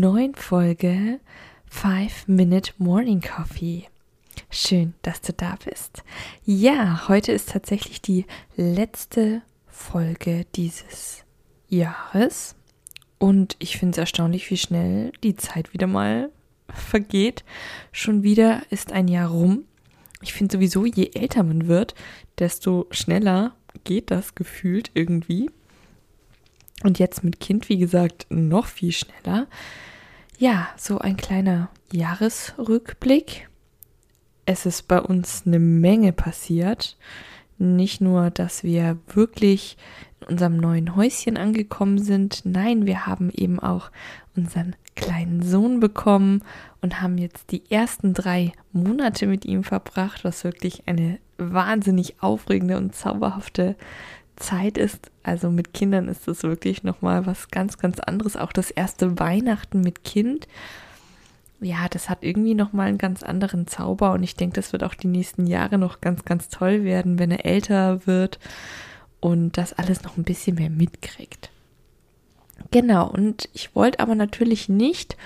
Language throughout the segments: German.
neuen Folge 5 Minute Morning Coffee. Schön, dass du da bist. Ja, heute ist tatsächlich die letzte Folge dieses Jahres. Und ich finde es erstaunlich, wie schnell die Zeit wieder mal vergeht. Schon wieder ist ein Jahr rum. Ich finde sowieso, je älter man wird, desto schneller geht das gefühlt irgendwie. Und jetzt mit Kind, wie gesagt, noch viel schneller. Ja, so ein kleiner Jahresrückblick es ist bei uns eine Menge passiert. Nicht nur, dass wir wirklich in unserem neuen Häuschen angekommen sind, nein, wir haben eben auch unseren kleinen Sohn bekommen und haben jetzt die ersten drei Monate mit ihm verbracht, was wirklich eine wahnsinnig aufregende und zauberhafte Zeit ist. Also mit Kindern ist das wirklich nochmal was ganz, ganz anderes. Auch das erste Weihnachten mit Kind ja, das hat irgendwie nochmal einen ganz anderen Zauber und ich denke, das wird auch die nächsten Jahre noch ganz, ganz toll werden, wenn er älter wird und das alles noch ein bisschen mehr mitkriegt. Genau, und ich wollte aber natürlich nicht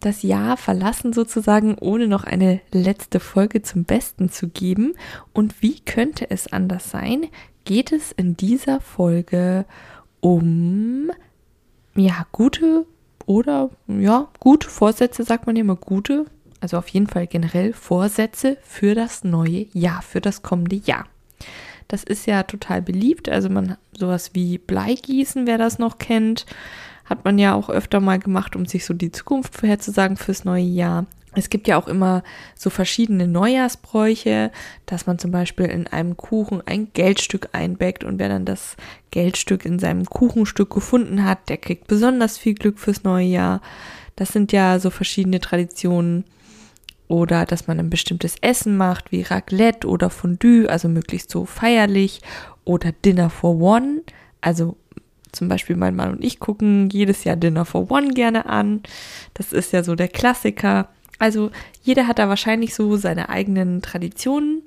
das Jahr verlassen sozusagen, ohne noch eine letzte Folge zum Besten zu geben. Und wie könnte es anders sein? Geht es in dieser Folge um ja, gute oder ja, gute Vorsätze, sagt man immer gute, also auf jeden Fall generell Vorsätze für das neue Jahr, für das kommende Jahr. Das ist ja total beliebt, also man sowas wie Bleigießen, wer das noch kennt, hat man ja auch öfter mal gemacht, um sich so die Zukunft vorherzusagen fürs neue Jahr. Es gibt ja auch immer so verschiedene Neujahrsbräuche, dass man zum Beispiel in einem Kuchen ein Geldstück einbeckt und wer dann das Geldstück in seinem Kuchenstück gefunden hat, der kriegt besonders viel Glück fürs neue Jahr. Das sind ja so verschiedene Traditionen. Oder dass man ein bestimmtes Essen macht, wie Raclette oder Fondue, also möglichst so feierlich. Oder Dinner for One, also zum Beispiel mein Mann und ich gucken jedes Jahr Dinner for One gerne an. Das ist ja so der Klassiker. Also jeder hat da wahrscheinlich so seine eigenen Traditionen.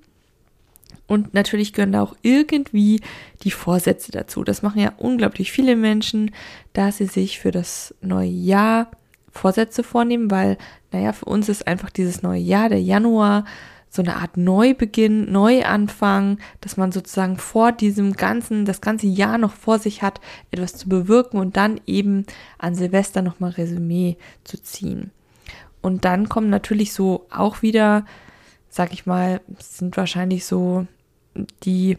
Und natürlich gehören da auch irgendwie die Vorsätze dazu. Das machen ja unglaublich viele Menschen, dass sie sich für das neue Jahr Vorsätze vornehmen, weil, naja, für uns ist einfach dieses neue Jahr, der Januar, so eine Art Neubeginn, Neuanfang, dass man sozusagen vor diesem ganzen, das ganze Jahr noch vor sich hat, etwas zu bewirken und dann eben an Silvester nochmal Resümee zu ziehen. Und dann kommen natürlich so auch wieder, sag ich mal, sind wahrscheinlich so die,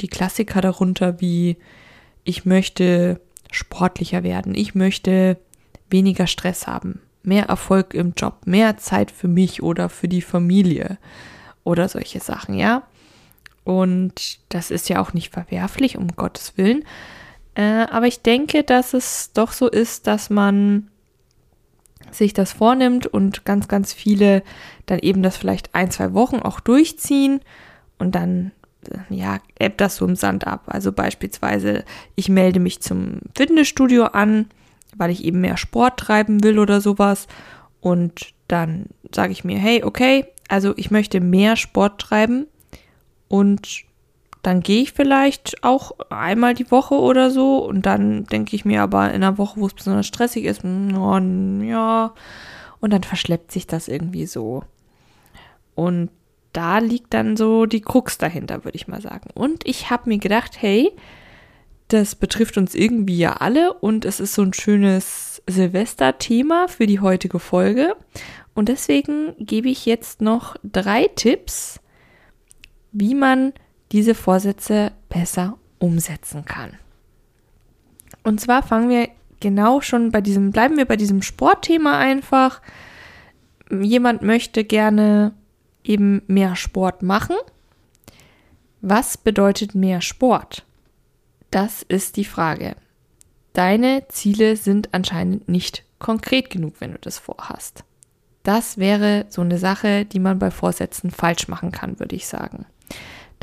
die Klassiker darunter wie ich möchte sportlicher werden, ich möchte weniger Stress haben, mehr Erfolg im Job, mehr Zeit für mich oder für die Familie oder solche Sachen, ja. Und das ist ja auch nicht verwerflich, um Gottes Willen. Äh, aber ich denke, dass es doch so ist, dass man sich das vornimmt und ganz, ganz viele dann eben das vielleicht ein, zwei Wochen auch durchziehen und dann, äh, ja, ebbt das so im Sand ab. Also beispielsweise, ich melde mich zum Fitnessstudio an, weil ich eben mehr Sport treiben will oder sowas und dann sage ich mir, hey, okay, also ich möchte mehr Sport treiben und dann gehe ich vielleicht auch einmal die Woche oder so und dann denke ich mir aber in einer Woche, wo es besonders stressig ist, oh, ja, und dann verschleppt sich das irgendwie so. Und da liegt dann so die Krux dahinter, würde ich mal sagen. Und ich habe mir gedacht, hey, das betrifft uns irgendwie ja alle und es ist so ein schönes Silvester-Thema für die heutige Folge. Und deswegen gebe ich jetzt noch drei Tipps, wie man diese Vorsätze besser umsetzen kann. Und zwar fangen wir genau schon bei diesem, bleiben wir bei diesem Sportthema einfach. Jemand möchte gerne eben mehr Sport machen. Was bedeutet mehr Sport? Das ist die Frage. Deine Ziele sind anscheinend nicht konkret genug, wenn du das vorhast. Das wäre so eine Sache, die man bei Vorsätzen falsch machen kann, würde ich sagen.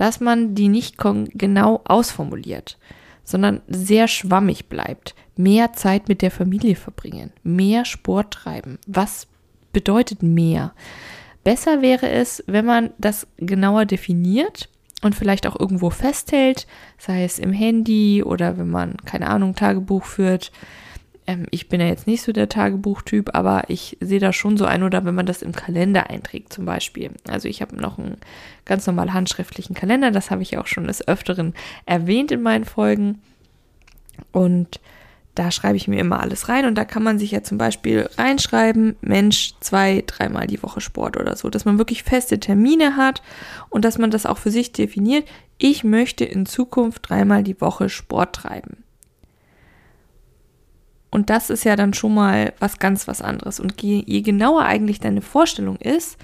Dass man die nicht genau ausformuliert, sondern sehr schwammig bleibt. Mehr Zeit mit der Familie verbringen, mehr Sport treiben. Was bedeutet mehr? Besser wäre es, wenn man das genauer definiert und vielleicht auch irgendwo festhält, sei es im Handy oder wenn man, keine Ahnung, Tagebuch führt. Ähm, ich bin ja jetzt nicht so der Tagebuchtyp, aber ich sehe da schon so ein oder wenn man das im Kalender einträgt zum Beispiel. Also ich habe noch einen ganz normal handschriftlichen Kalender, das habe ich auch schon des Öfteren erwähnt in meinen Folgen. Und da schreibe ich mir immer alles rein und da kann man sich ja zum Beispiel reinschreiben, Mensch, zwei, dreimal die Woche Sport oder so, dass man wirklich feste Termine hat und dass man das auch für sich definiert. Ich möchte in Zukunft dreimal die Woche Sport treiben. Und das ist ja dann schon mal was ganz was anderes. Und je, je genauer eigentlich deine Vorstellung ist,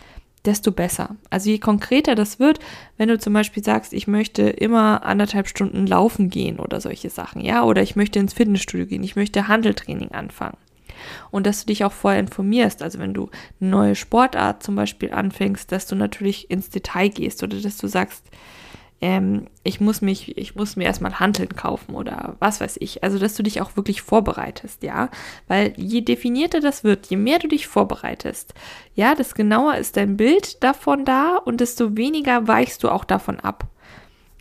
desto besser. Also je konkreter das wird, wenn du zum Beispiel sagst, ich möchte immer anderthalb Stunden laufen gehen oder solche Sachen, ja, oder ich möchte ins Fitnessstudio gehen, ich möchte Handeltraining anfangen. Und dass du dich auch vorher informierst, also wenn du eine neue Sportart zum Beispiel anfängst, dass du natürlich ins Detail gehst oder dass du sagst, ähm, ich muss mich, ich muss mir erstmal Handeln kaufen oder was weiß ich. Also, dass du dich auch wirklich vorbereitest, ja. Weil je definierter das wird, je mehr du dich vorbereitest, ja, desto genauer ist dein Bild davon da und desto weniger weichst du auch davon ab.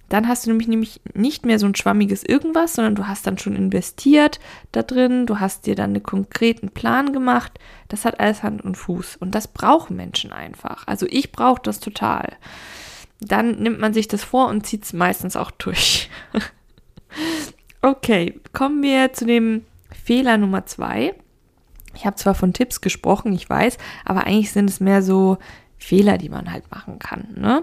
Dann hast du nämlich, nämlich nicht mehr so ein schwammiges Irgendwas, sondern du hast dann schon investiert da drin, du hast dir dann einen konkreten Plan gemacht. Das hat alles Hand und Fuß. Und das brauchen Menschen einfach. Also ich brauche das total dann nimmt man sich das vor und zieht es meistens auch durch. okay, kommen wir zu dem Fehler Nummer zwei. Ich habe zwar von Tipps gesprochen, ich weiß, aber eigentlich sind es mehr so Fehler, die man halt machen kann. Ne?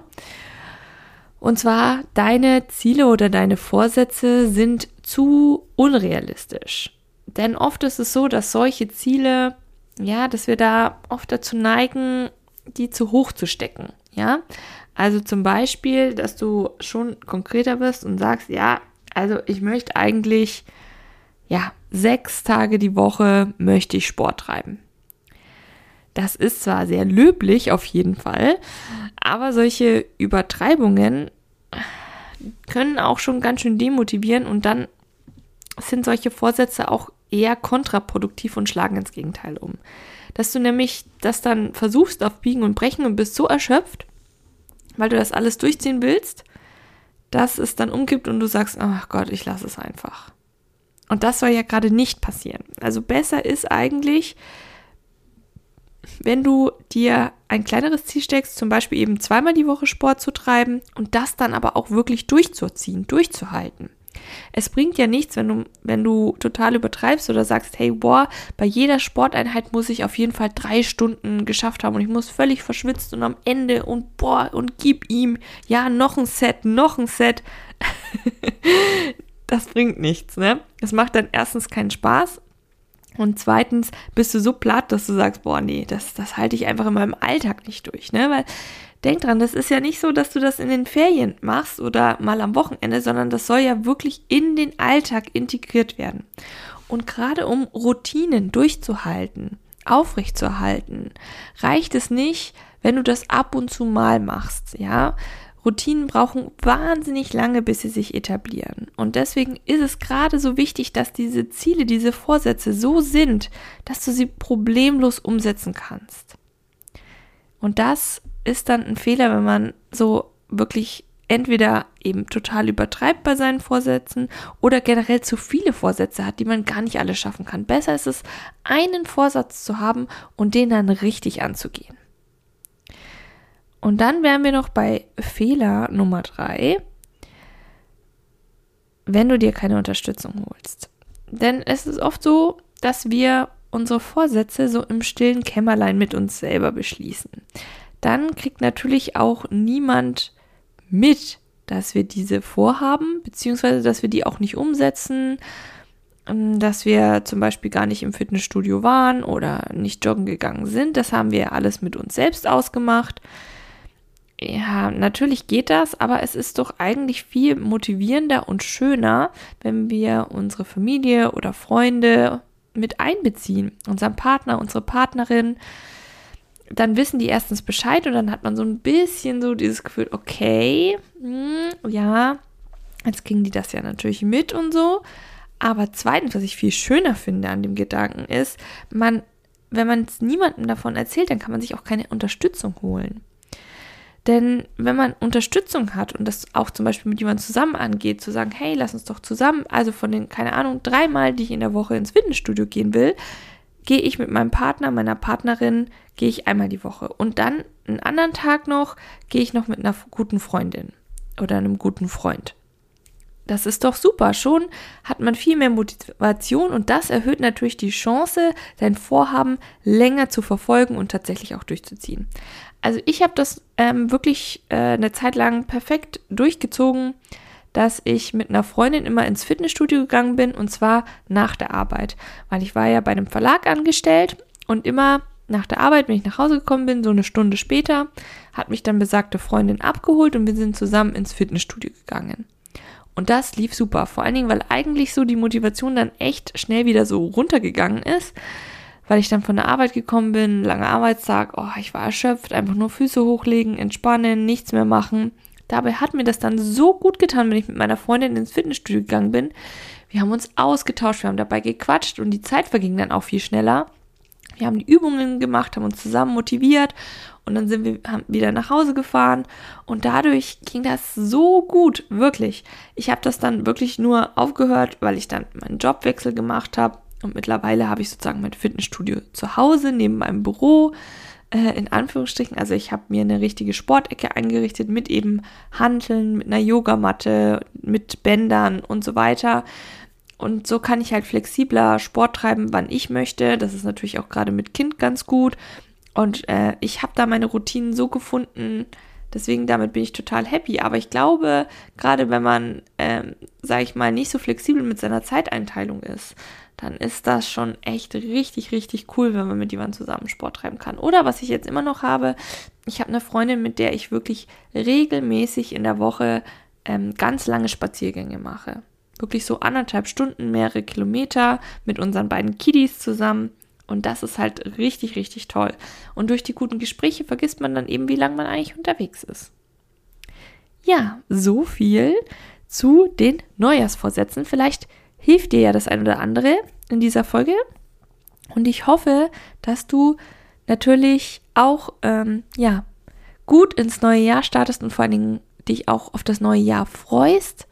Und zwar, deine Ziele oder deine Vorsätze sind zu unrealistisch. Denn oft ist es so, dass solche Ziele, ja, dass wir da oft dazu neigen, die zu hoch zu stecken. Ja, also zum Beispiel, dass du schon konkreter wirst und sagst, ja, also ich möchte eigentlich, ja, sechs Tage die Woche möchte ich Sport treiben. Das ist zwar sehr löblich auf jeden Fall, aber solche Übertreibungen können auch schon ganz schön demotivieren und dann sind solche Vorsätze auch eher kontraproduktiv und schlagen ins Gegenteil um. Dass du nämlich das dann versuchst auf Biegen und Brechen und bist so erschöpft, weil du das alles durchziehen willst, dass es dann umgibt und du sagst, ach Gott, ich lasse es einfach. Und das soll ja gerade nicht passieren. Also besser ist eigentlich, wenn du dir ein kleineres Ziel steckst, zum Beispiel eben zweimal die Woche Sport zu treiben und das dann aber auch wirklich durchzuziehen, durchzuhalten. Es bringt ja nichts, wenn du, wenn du total übertreibst oder sagst, hey, boah, bei jeder Sporteinheit muss ich auf jeden Fall drei Stunden geschafft haben und ich muss völlig verschwitzt und am Ende und boah, und gib ihm, ja, noch ein Set, noch ein Set. das bringt nichts, ne? Es macht dann erstens keinen Spaß und zweitens bist du so platt, dass du sagst, boah, nee, das, das halte ich einfach in meinem Alltag nicht durch, ne? Weil denk dran, das ist ja nicht so, dass du das in den Ferien machst oder mal am Wochenende, sondern das soll ja wirklich in den Alltag integriert werden. Und gerade um Routinen durchzuhalten, aufrechtzuerhalten, reicht es nicht, wenn du das ab und zu mal machst, ja? Routinen brauchen wahnsinnig lange, bis sie sich etablieren. Und deswegen ist es gerade so wichtig, dass diese Ziele, diese Vorsätze so sind, dass du sie problemlos umsetzen kannst. Und das ist dann ein Fehler, wenn man so wirklich entweder eben total übertreibt bei seinen Vorsätzen oder generell zu viele Vorsätze hat, die man gar nicht alle schaffen kann. Besser ist es, einen Vorsatz zu haben und den dann richtig anzugehen. Und dann wären wir noch bei Fehler Nummer drei, wenn du dir keine Unterstützung holst. Denn es ist oft so, dass wir unsere Vorsätze so im stillen Kämmerlein mit uns selber beschließen dann kriegt natürlich auch niemand mit, dass wir diese vorhaben, beziehungsweise dass wir die auch nicht umsetzen, ähm, dass wir zum Beispiel gar nicht im Fitnessstudio waren oder nicht joggen gegangen sind. Das haben wir alles mit uns selbst ausgemacht. Ja, natürlich geht das, aber es ist doch eigentlich viel motivierender und schöner, wenn wir unsere Familie oder Freunde mit einbeziehen, unseren Partner, unsere Partnerin, dann wissen die erstens Bescheid und dann hat man so ein bisschen so dieses Gefühl, okay, mh, hm, ja, jetzt kriegen die das ja natürlich mit und so. Aber zweitens, was ich viel schöner finde an dem Gedanken ist, man, wenn man es niemandem davon erzählt, dann kann man sich auch keine Unterstützung holen. Denn wenn man Unterstützung hat und das auch zum Beispiel mit jemandem zusammen angeht, zu sagen, hey, lass uns doch zusammen, also von den, keine Ahnung, dreimal, die ich in der Woche ins Fitnessstudio gehen will, gehe ich mit meinem Partner, meiner Partnerin, gehe ich einmal die Woche. Und dann einen anderen Tag noch, gehe ich noch mit einer guten Freundin oder einem guten Freund. Das ist doch super. Schon hat man viel mehr Motivation und das erhöht natürlich die Chance, sein Vorhaben länger zu verfolgen und tatsächlich auch durchzuziehen. Also ich habe das ähm, wirklich äh, eine Zeit lang perfekt durchgezogen dass ich mit einer Freundin immer ins Fitnessstudio gegangen bin und zwar nach der Arbeit, weil ich war ja bei einem Verlag angestellt und immer nach der Arbeit, wenn ich nach Hause gekommen bin, so eine Stunde später, hat mich dann besagte Freundin abgeholt und wir sind zusammen ins Fitnessstudio gegangen. Und das lief super, vor allen Dingen, weil eigentlich so die Motivation dann echt schnell wieder so runtergegangen ist, weil ich dann von der Arbeit gekommen bin, langer Arbeitstag, oh, ich war erschöpft, einfach nur Füße hochlegen, entspannen, nichts mehr machen. Dabei hat mir das dann so gut getan, wenn ich mit meiner Freundin ins Fitnessstudio gegangen bin. Wir haben uns ausgetauscht, wir haben dabei gequatscht und die Zeit verging dann auch viel schneller. Wir haben die Übungen gemacht, haben uns zusammen motiviert und dann sind wir wieder nach Hause gefahren und dadurch ging das so gut, wirklich. Ich habe das dann wirklich nur aufgehört, weil ich dann meinen Jobwechsel gemacht habe und mittlerweile habe ich sozusagen mein Fitnessstudio zu Hause neben meinem Büro äh, in Anführungsstrichen, also ich habe mir eine richtige Sportecke eingerichtet mit eben Hanteln, mit einer Yogamatte, mit Bändern und so weiter. Und so kann ich halt flexibler Sport treiben, wann ich möchte. Das ist natürlich auch gerade mit Kind ganz gut. Und äh, ich habe da meine Routinen so gefunden. Deswegen damit bin ich total happy. Aber ich glaube, gerade wenn man, ähm, sage ich mal, nicht so flexibel mit seiner Zeiteinteilung ist, dann ist das schon echt richtig, richtig cool, wenn man mit jemandem zusammen Sport treiben kann. Oder was ich jetzt immer noch habe, ich habe eine Freundin, mit der ich wirklich regelmäßig in der Woche ähm, ganz lange Spaziergänge mache. Wirklich so anderthalb Stunden, mehrere Kilometer mit unseren beiden Kiddies zusammen. Und das ist halt richtig, richtig toll. Und durch die guten Gespräche vergisst man dann eben, wie lange man eigentlich unterwegs ist. Ja, so viel zu den Neujahrsvorsätzen. Vielleicht hilft dir ja das ein oder andere in dieser Folge. Und ich hoffe, dass du natürlich auch ähm, ja, gut ins neue Jahr startest und vor allen Dingen dich auch auf das neue Jahr freust,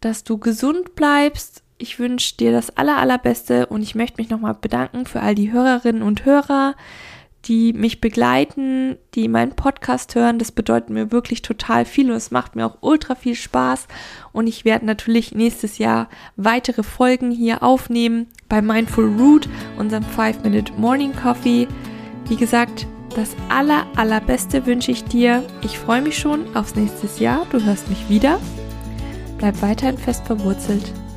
dass du gesund bleibst. Ich wünsche dir das aller, allerbeste und ich möchte mich nochmal bedanken für all die Hörerinnen und Hörer, die mich begleiten, die meinen Podcast hören. Das bedeutet mir wirklich total viel und es macht mir auch ultra viel Spaß. Und ich werde natürlich nächstes Jahr weitere Folgen hier aufnehmen bei Mindful Root, unserem 5-Minute Morning Coffee. Wie gesagt, das aller, allerbeste wünsche ich dir. Ich freue mich schon aufs nächste Jahr. Du hörst mich wieder. Bleib weiterhin fest verwurzelt.